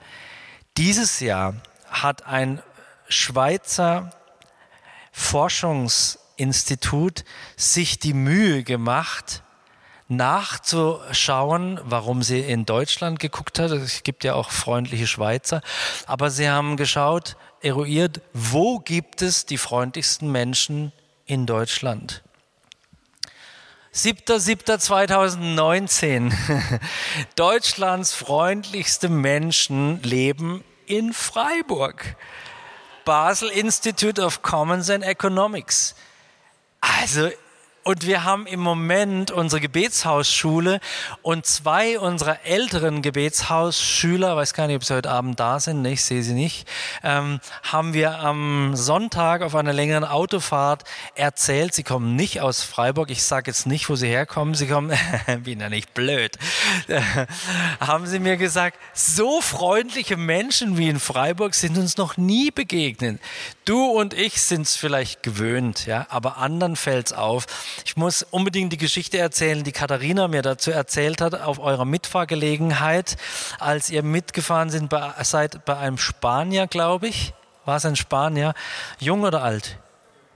Dieses Jahr hat ein Schweizer Forschungsinstitut sich die Mühe gemacht, nachzuschauen, warum sie in Deutschland geguckt hat. Es gibt ja auch freundliche Schweizer. Aber sie haben geschaut, eruiert, wo gibt es die freundlichsten Menschen in Deutschland? 7.7.2019. Deutschlands freundlichste Menschen leben in Freiburg. Basel Institute of Commons and Economics. Also und wir haben im Moment unsere Gebetshausschule und zwei unserer älteren Gebetshausschüler, weiß gar nicht, ob sie heute Abend da sind, ich sehe sie nicht, ähm, haben wir am Sonntag auf einer längeren Autofahrt erzählt, sie kommen nicht aus Freiburg, ich sage jetzt nicht, wo sie herkommen, sie kommen, bin ja nicht blöd, haben sie mir gesagt, so freundliche Menschen wie in Freiburg sind uns noch nie begegnet. Du und ich sind es vielleicht gewöhnt, ja, aber anderen fällt es auf. Ich muss unbedingt die Geschichte erzählen, die Katharina mir dazu erzählt hat, auf eurer Mitfahrgelegenheit, als ihr mitgefahren sind, bei, seid bei einem Spanier, glaube ich. War es ein Spanier? Jung oder alt?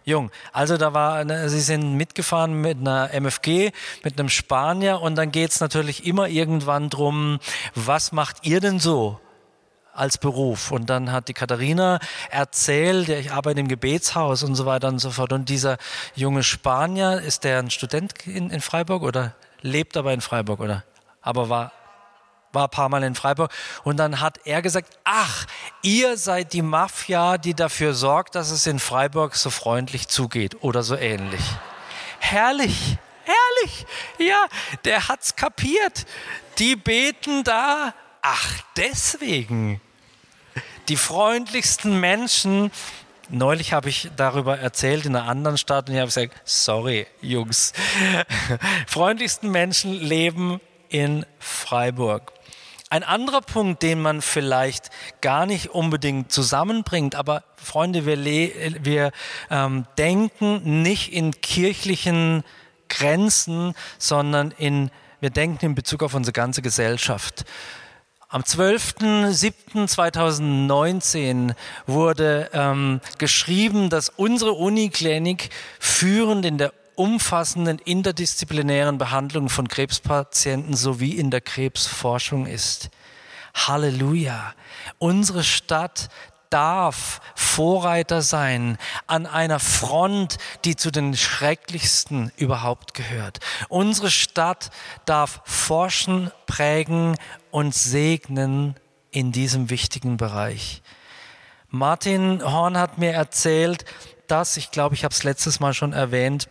Jung. Also da war, sie sind mitgefahren mit einer MFG, mit einem Spanier und dann geht es natürlich immer irgendwann drum, was macht ihr denn so? Als Beruf. Und dann hat die Katharina erzählt, ja, ich arbeite im Gebetshaus und so weiter und so fort. Und dieser junge Spanier, ist der ein Student in, in Freiburg oder lebt aber in Freiburg oder? Aber war war ein paar Mal in Freiburg und dann hat er gesagt, ach, ihr seid die Mafia, die dafür sorgt, dass es in Freiburg so freundlich zugeht oder so ähnlich. Herrlich, herrlich. Ja, der hat's kapiert. Die beten da. Ach, deswegen die freundlichsten Menschen. Neulich habe ich darüber erzählt in einer anderen Stadt und ich habe gesagt, sorry, Jungs. freundlichsten Menschen leben in Freiburg. Ein anderer Punkt, den man vielleicht gar nicht unbedingt zusammenbringt, aber Freunde, wir, wir ähm, denken nicht in kirchlichen Grenzen, sondern in, wir denken in Bezug auf unsere ganze Gesellschaft. Am 12.07.2019 wurde ähm, geschrieben, dass unsere Uniklinik führend in der umfassenden interdisziplinären Behandlung von Krebspatienten sowie in der Krebsforschung ist. Halleluja. Unsere Stadt darf Vorreiter sein an einer Front, die zu den schrecklichsten überhaupt gehört. Unsere Stadt darf forschen, prägen und segnen in diesem wichtigen Bereich. Martin Horn hat mir erzählt, dass, ich glaube, ich habe es letztes Mal schon erwähnt,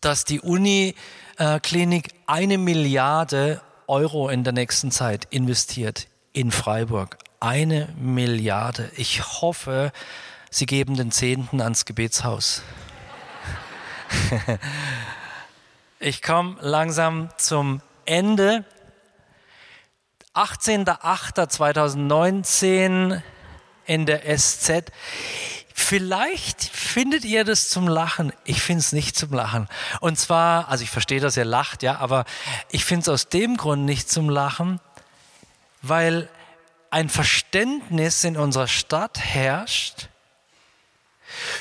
dass die Uniklinik eine Milliarde Euro in der nächsten Zeit investiert in Freiburg. Eine Milliarde. Ich hoffe, Sie geben den Zehnten ans Gebetshaus. ich komme langsam zum Ende. 18.08.2019 in der SZ. Vielleicht findet ihr das zum Lachen. Ich finde es nicht zum Lachen. Und zwar, also ich verstehe, dass ihr lacht, ja, aber ich finde es aus dem Grund nicht zum Lachen, weil ein Verständnis in unserer Stadt herrscht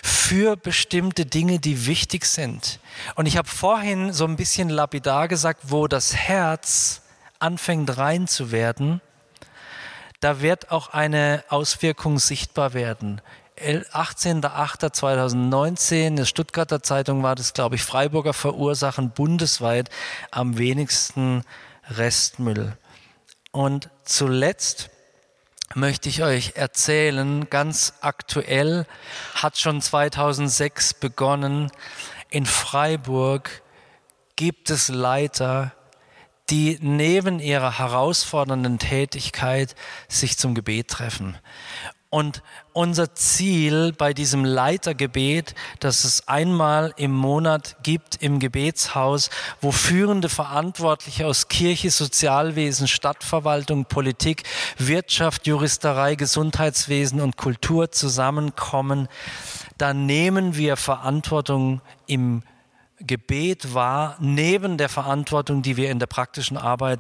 für bestimmte Dinge, die wichtig sind. Und ich habe vorhin so ein bisschen lapidar gesagt, wo das Herz anfängt rein zu werden, da wird auch eine Auswirkung sichtbar werden. 18.08.2019, in der Stuttgarter Zeitung war das, glaube ich, Freiburger verursachen bundesweit am wenigsten Restmüll. Und zuletzt möchte ich euch erzählen, ganz aktuell hat schon 2006 begonnen, in Freiburg gibt es Leiter, die neben ihrer herausfordernden Tätigkeit sich zum Gebet treffen. Und unser Ziel bei diesem Leitergebet, dass es einmal im Monat gibt im Gebetshaus, wo führende Verantwortliche aus Kirche, Sozialwesen, Stadtverwaltung, Politik, Wirtschaft, Juristerei, Gesundheitswesen und Kultur zusammenkommen, da nehmen wir Verantwortung im Gebet wahr, neben der Verantwortung, die wir in der praktischen Arbeit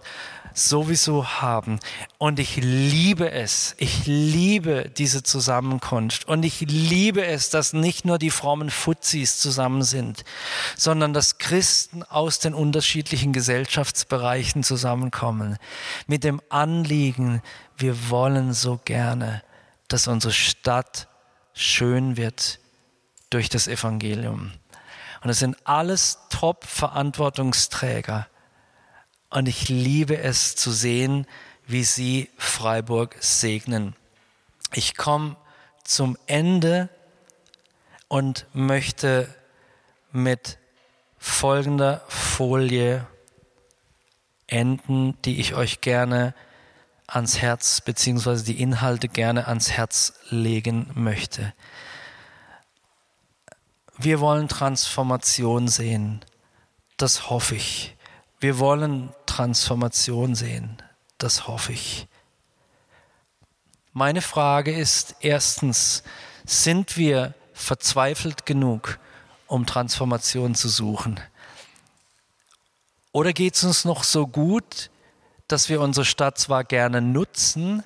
sowieso haben. Und ich liebe es. Ich liebe diese Zusammenkunft. Und ich liebe es, dass nicht nur die frommen Fuzis zusammen sind, sondern dass Christen aus den unterschiedlichen Gesellschaftsbereichen zusammenkommen. Mit dem Anliegen, wir wollen so gerne, dass unsere Stadt schön wird durch das Evangelium. Und es sind alles Top-Verantwortungsträger und ich liebe es zu sehen, wie sie Freiburg segnen. Ich komme zum Ende und möchte mit folgender Folie enden, die ich euch gerne ans Herz, beziehungsweise die Inhalte gerne ans Herz legen möchte. Wir wollen Transformation sehen. Das hoffe ich. Wir wollen Transformation sehen. Das hoffe ich. Meine Frage ist erstens, sind wir verzweifelt genug, um Transformation zu suchen? Oder geht es uns noch so gut, dass wir unsere Stadt zwar gerne nutzen,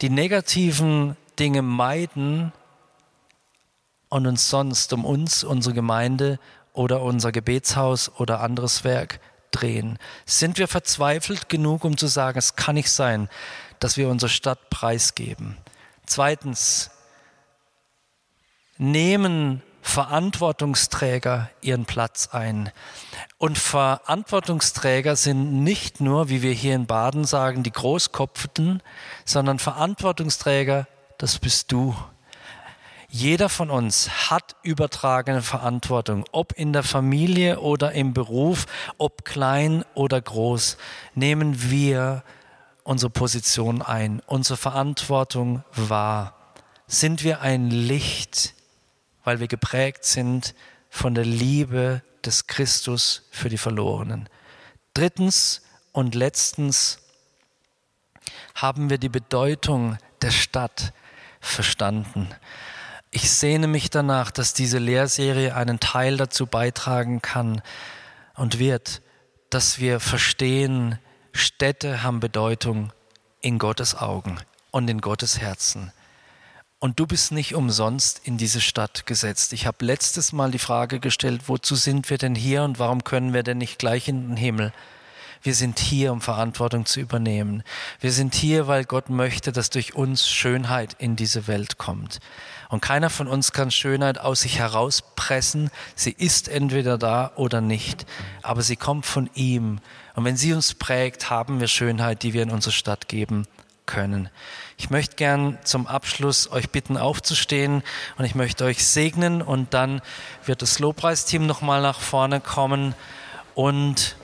die negativen Dinge meiden und uns sonst um uns, unsere Gemeinde oder unser Gebetshaus oder anderes Werk drehen? Sind wir verzweifelt genug, um zu sagen, es kann nicht sein, dass wir unsere Stadt preisgeben? Zweitens, nehmen Verantwortungsträger ihren Platz ein. Und Verantwortungsträger sind nicht nur, wie wir hier in Baden sagen, die Großkopften, sondern Verantwortungsträger, das bist du. Jeder von uns hat übertragene Verantwortung, ob in der Familie oder im Beruf, ob klein oder groß, nehmen wir unsere Position ein, unsere Verantwortung wahr. Sind wir ein Licht, weil wir geprägt sind von der Liebe des Christus für die Verlorenen. Drittens und letztens haben wir die Bedeutung der Stadt verstanden. Ich sehne mich danach, dass diese Lehrserie einen Teil dazu beitragen kann und wird, dass wir verstehen, Städte haben Bedeutung in Gottes Augen und in Gottes Herzen. Und du bist nicht umsonst in diese Stadt gesetzt. Ich habe letztes Mal die Frage gestellt, wozu sind wir denn hier und warum können wir denn nicht gleich in den Himmel? Wir sind hier, um Verantwortung zu übernehmen. Wir sind hier, weil Gott möchte, dass durch uns Schönheit in diese Welt kommt. Und keiner von uns kann Schönheit aus sich herauspressen. Sie ist entweder da oder nicht. Aber sie kommt von ihm. Und wenn sie uns prägt, haben wir Schönheit, die wir in unsere Stadt geben können. Ich möchte gern zum Abschluss euch bitten, aufzustehen und ich möchte euch segnen und dann wird das Lobpreisteam nochmal nach vorne kommen und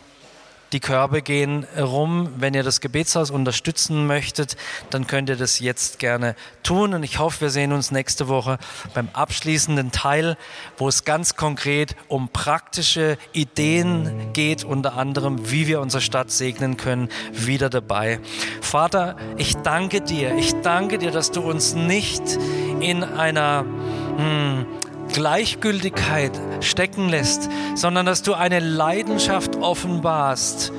die Körbe gehen rum. Wenn ihr das Gebetshaus unterstützen möchtet, dann könnt ihr das jetzt gerne tun. Und ich hoffe, wir sehen uns nächste Woche beim abschließenden Teil, wo es ganz konkret um praktische Ideen geht, unter anderem, wie wir unsere Stadt segnen können, wieder dabei. Vater, ich danke dir. Ich danke dir, dass du uns nicht in einer hm, Gleichgültigkeit stecken lässt, sondern dass du eine Leidenschaft offenbarst,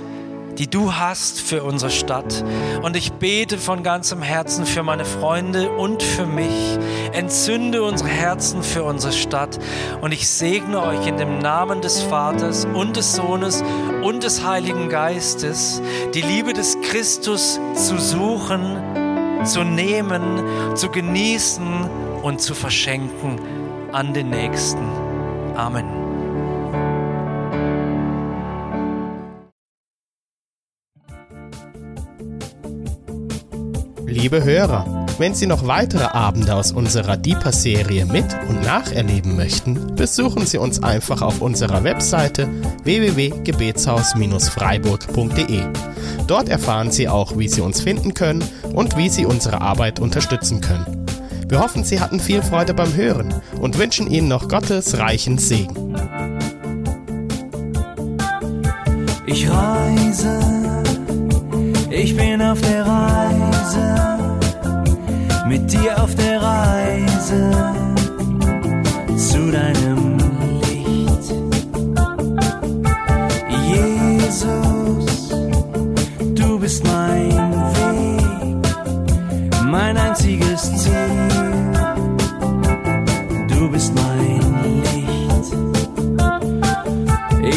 die du hast für unsere Stadt. Und ich bete von ganzem Herzen für meine Freunde und für mich. Entzünde unsere Herzen für unsere Stadt. Und ich segne euch in dem Namen des Vaters und des Sohnes und des Heiligen Geistes, die Liebe des Christus zu suchen, zu nehmen, zu genießen und zu verschenken an den Nächsten. Amen. Liebe Hörer, wenn Sie noch weitere Abende aus unserer Deeper-Serie mit und nacherleben möchten, besuchen Sie uns einfach auf unserer Webseite www.gebetshaus-freiburg.de. Dort erfahren Sie auch, wie Sie uns finden können und wie Sie unsere Arbeit unterstützen können. Wir hoffen, Sie hatten viel Freude beim Hören und wünschen Ihnen noch Gottes reichen Segen. Ich reise, ich bin auf der Reise, mit dir auf der Reise zu deinem Licht. Jesus, du bist mein Weg, mein einziges Ziel.